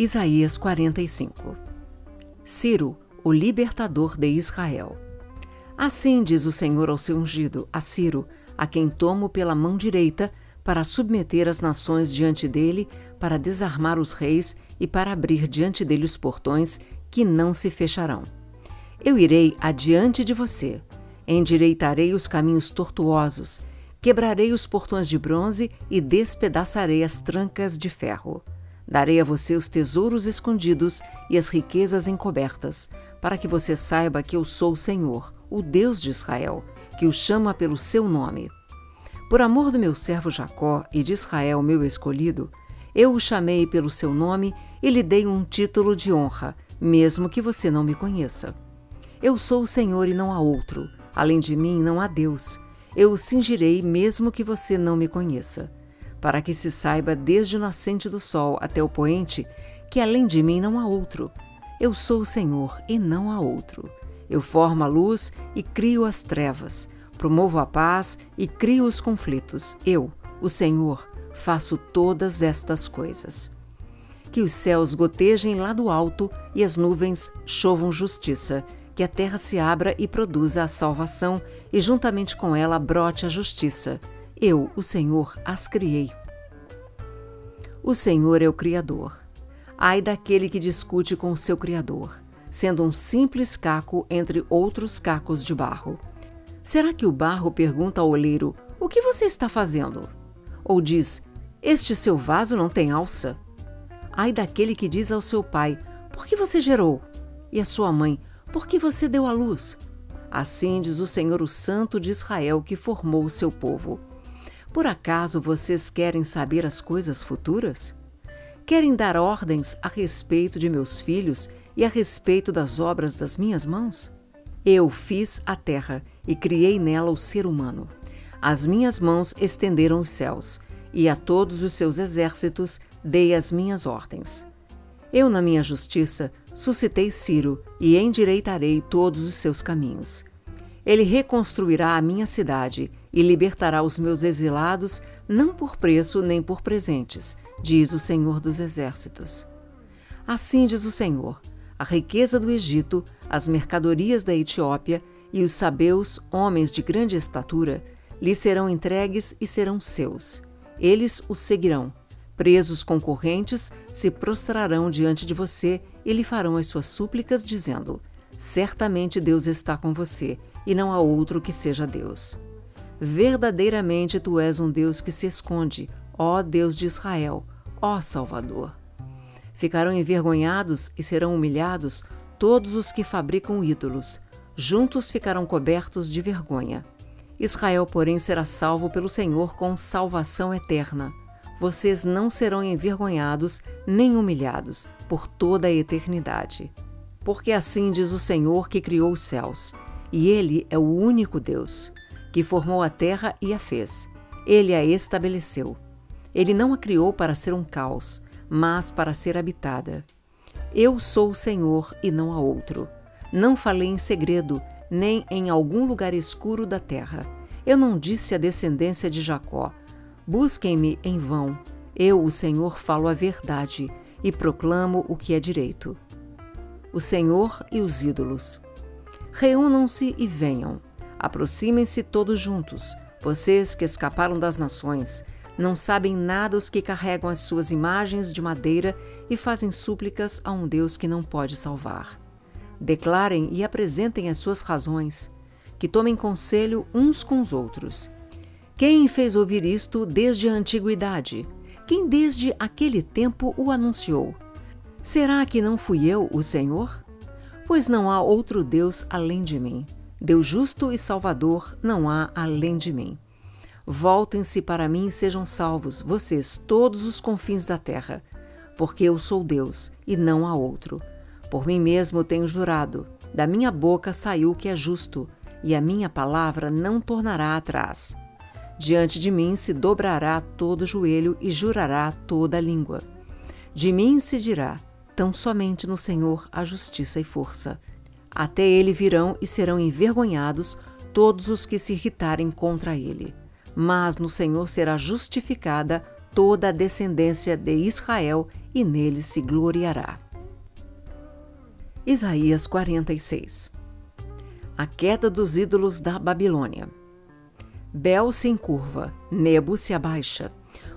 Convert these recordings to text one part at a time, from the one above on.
Isaías 45 Ciro, o libertador de Israel. Assim diz o Senhor ao seu ungido, a Ciro, a quem tomo pela mão direita para submeter as nações diante dele, para desarmar os reis e para abrir diante dele os portões que não se fecharão. Eu irei adiante de você, endireitarei os caminhos tortuosos, quebrarei os portões de bronze e despedaçarei as trancas de ferro. Darei a você os tesouros escondidos e as riquezas encobertas, para que você saiba que eu sou o Senhor, o Deus de Israel, que o chama pelo seu nome. Por amor do meu servo Jacó e de Israel, meu escolhido, eu o chamei pelo seu nome e lhe dei um título de honra, mesmo que você não me conheça. Eu sou o Senhor e não há outro. Além de mim não há Deus. Eu o cingirei mesmo que você não me conheça para que se saiba desde o nascente do sol até o poente que além de mim não há outro. Eu sou o Senhor e não há outro. Eu formo a luz e crio as trevas, promovo a paz e crio os conflitos. Eu, o Senhor, faço todas estas coisas. Que os céus gotejem lá do alto e as nuvens chovam justiça, que a terra se abra e produza a salvação, e juntamente com ela brote a justiça eu, o Senhor, as criei. O Senhor é o Criador. Ai daquele que discute com o seu Criador, sendo um simples caco entre outros cacos de barro. Será que o barro pergunta ao oleiro: O que você está fazendo? Ou diz: Este seu vaso não tem alça? Ai daquele que diz ao seu pai: Por que você gerou? E à sua mãe: Por que você deu à luz? Assim diz o Senhor, o Santo de Israel, que formou o seu povo. Por acaso vocês querem saber as coisas futuras? Querem dar ordens a respeito de meus filhos e a respeito das obras das minhas mãos? Eu fiz a terra e criei nela o ser humano. As minhas mãos estenderam os céus, e a todos os seus exércitos dei as minhas ordens. Eu, na minha justiça, suscitei Ciro e endireitarei todos os seus caminhos. Ele reconstruirá a minha cidade e libertará os meus exilados, não por preço nem por presentes, diz o Senhor dos Exércitos. Assim diz o Senhor: a riqueza do Egito, as mercadorias da Etiópia e os sabeus, homens de grande estatura, lhe serão entregues e serão seus. Eles o seguirão. Presos concorrentes se prostrarão diante de você e lhe farão as suas súplicas, dizendo: Certamente Deus está com você, e não há outro que seja Deus. Verdadeiramente tu és um Deus que se esconde, ó Deus de Israel, ó Salvador. Ficarão envergonhados e serão humilhados todos os que fabricam ídolos, juntos ficarão cobertos de vergonha. Israel, porém, será salvo pelo Senhor com salvação eterna. Vocês não serão envergonhados nem humilhados por toda a eternidade. Porque assim diz o Senhor que criou os céus, e Ele é o único Deus que formou a terra e a fez. Ele a estabeleceu. Ele não a criou para ser um caos, mas para ser habitada. Eu sou o Senhor e não há outro. Não falei em segredo, nem em algum lugar escuro da terra. Eu não disse à descendência de Jacó: Busquem-me em vão. Eu, o Senhor, falo a verdade e proclamo o que é direito. O Senhor e os ídolos. Reúnam-se e venham. Aproximem-se todos juntos, vocês que escaparam das nações. Não sabem nada os que carregam as suas imagens de madeira e fazem súplicas a um Deus que não pode salvar. Declarem e apresentem as suas razões, que tomem conselho uns com os outros. Quem fez ouvir isto desde a antiguidade? Quem desde aquele tempo o anunciou? Será que não fui eu, o Senhor? Pois não há outro Deus além de mim. Deus justo e salvador não há além de mim. Voltem-se para mim e sejam salvos, vocês, todos os confins da terra, porque eu sou Deus e não há outro. Por mim mesmo tenho jurado, da minha boca saiu o que é justo, e a minha palavra não tornará atrás. Diante de mim se dobrará todo joelho e jurará toda língua. De mim se dirá: tão somente no Senhor há justiça e força. Até ele virão e serão envergonhados todos os que se irritarem contra ele. Mas no Senhor será justificada toda a descendência de Israel e nele se gloriará. Isaías 46 A queda dos ídolos da Babilônia. Bel se encurva, Nebo se abaixa.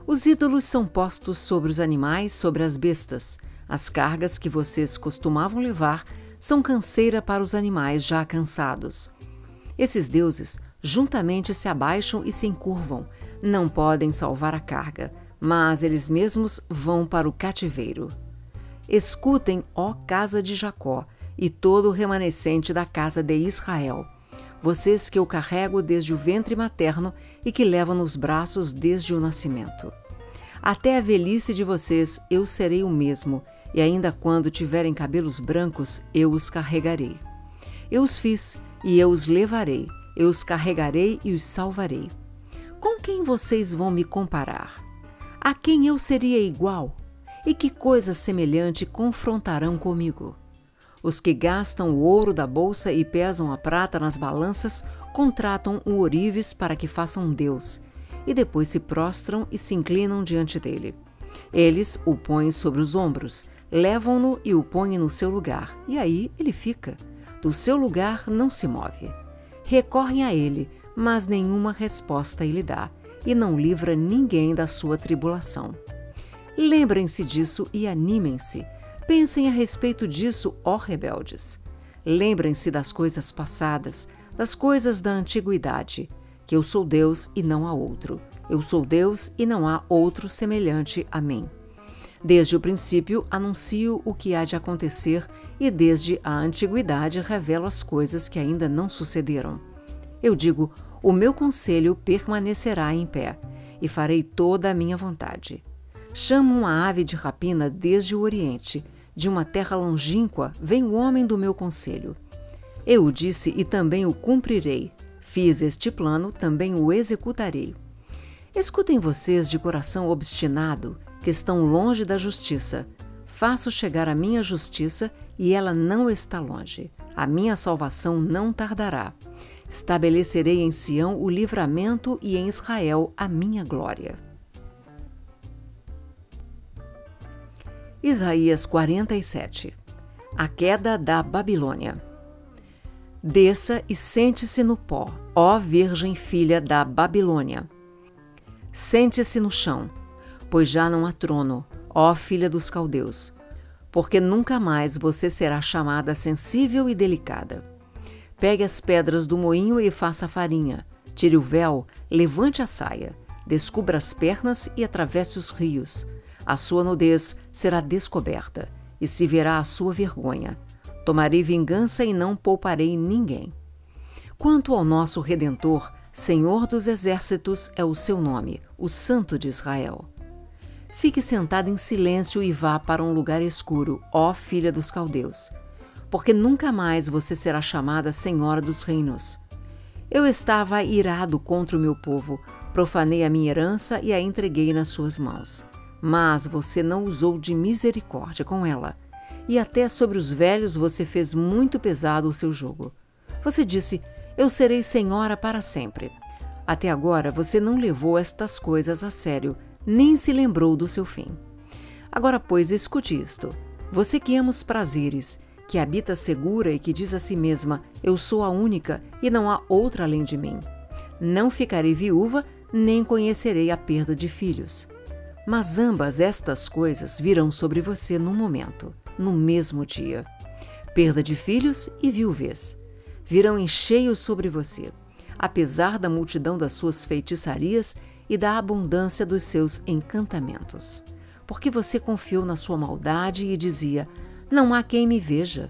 Os ídolos são postos sobre os animais, sobre as bestas. As cargas que vocês costumavam levar são canseira para os animais já cansados. Esses deuses juntamente se abaixam e se encurvam. Não podem salvar a carga, mas eles mesmos vão para o cativeiro. Escutem, ó casa de Jacó, e todo o remanescente da casa de Israel, vocês que eu carrego desde o ventre materno e que levo nos braços desde o nascimento. Até a velhice de vocês eu serei o mesmo, e ainda quando tiverem cabelos brancos, eu os carregarei. Eu os fiz, e eu os levarei, eu os carregarei e os salvarei. Com quem vocês vão me comparar? A quem eu seria igual? E que coisa semelhante confrontarão comigo? Os que gastam o ouro da bolsa e pesam a prata nas balanças contratam o ourives para que façam um Deus, e depois se prostram e se inclinam diante dele. Eles o põem sobre os ombros, levam-no e o põem no seu lugar, e aí ele fica. Do seu lugar não se move. Recorrem a ele, mas nenhuma resposta ele dá, e não livra ninguém da sua tribulação. Lembrem-se disso e animem-se. Pensem a respeito disso, ó rebeldes. Lembrem-se das coisas passadas, das coisas da antiguidade, que eu sou Deus e não há outro. Eu sou Deus e não há outro semelhante a mim. Desde o princípio anuncio o que há de acontecer e desde a antiguidade revelo as coisas que ainda não sucederam. Eu digo: o meu conselho permanecerá em pé e farei toda a minha vontade. Chamo uma ave de rapina desde o Oriente, de uma terra longínqua vem o homem do meu conselho. Eu o disse e também o cumprirei. Fiz este plano, também o executarei. Escutem vocês de coração obstinado que estão longe da justiça. Faço chegar a minha justiça e ela não está longe. A minha salvação não tardará. Estabelecerei em Sião o livramento e em Israel a minha glória. Isaías 47 A queda da Babilônia. Desça e sente-se no pó, ó Virgem filha da Babilônia. Sente-se no chão pois já não há trono, ó filha dos caldeus, porque nunca mais você será chamada sensível e delicada. Pegue as pedras do moinho e faça farinha. Tire o véu, levante a saia, descubra as pernas e atravesse os rios. A sua nudez será descoberta e se verá a sua vergonha. Tomarei vingança e não pouparei ninguém. Quanto ao nosso Redentor, Senhor dos Exércitos é o seu nome, o Santo de Israel. Fique sentada em silêncio e vá para um lugar escuro, ó filha dos caldeus, porque nunca mais você será chamada Senhora dos Reinos. Eu estava irado contra o meu povo, profanei a minha herança e a entreguei nas suas mãos. Mas você não usou de misericórdia com ela, e até sobre os velhos você fez muito pesado o seu jogo. Você disse: Eu serei senhora para sempre. Até agora você não levou estas coisas a sério nem se lembrou do seu fim. Agora, pois, escute isto. Você que ama os prazeres, que habita segura e que diz a si mesma: Eu sou a única e não há outra além de mim. Não ficarei viúva, nem conhecerei a perda de filhos. Mas ambas estas coisas virão sobre você num momento, no mesmo dia: perda de filhos e viuvez. Virão em cheio sobre você, apesar da multidão das suas feitiçarias e da abundância dos seus encantamentos. Porque você confiou na sua maldade e dizia: Não há quem me veja.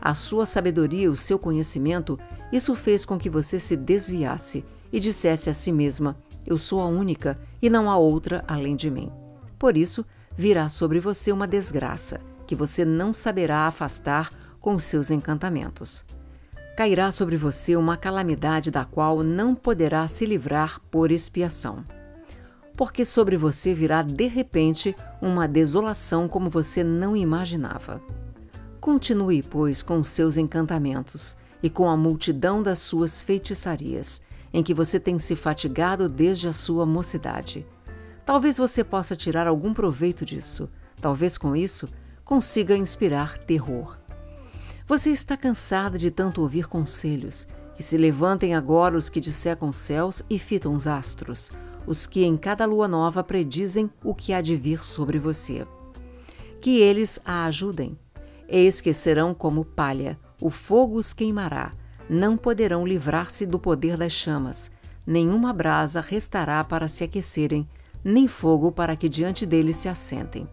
A sua sabedoria o seu conhecimento, isso fez com que você se desviasse e dissesse a si mesma: Eu sou a única e não há outra além de mim. Por isso, virá sobre você uma desgraça que você não saberá afastar com seus encantamentos cairá sobre você uma calamidade da qual não poderá se livrar por expiação. Porque sobre você virá de repente uma desolação como você não imaginava. Continue, pois, com seus encantamentos e com a multidão das suas feitiçarias, em que você tem se fatigado desde a sua mocidade. Talvez você possa tirar algum proveito disso, Talvez com isso consiga inspirar terror. Você está cansada de tanto ouvir conselhos. Que se levantem agora os que dissecam céus e fitam os astros, os que em cada lua nova predizem o que há de vir sobre você. Que eles a ajudem. Eis que serão como palha, o fogo os queimará, não poderão livrar-se do poder das chamas, nenhuma brasa restará para se aquecerem, nem fogo para que diante deles se assentem.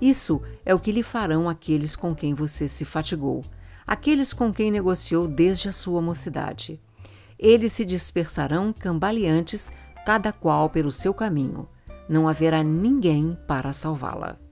Isso é o que lhe farão aqueles com quem você se fatigou, aqueles com quem negociou desde a sua mocidade. Eles se dispersarão cambaleantes, cada qual pelo seu caminho. Não haverá ninguém para salvá-la.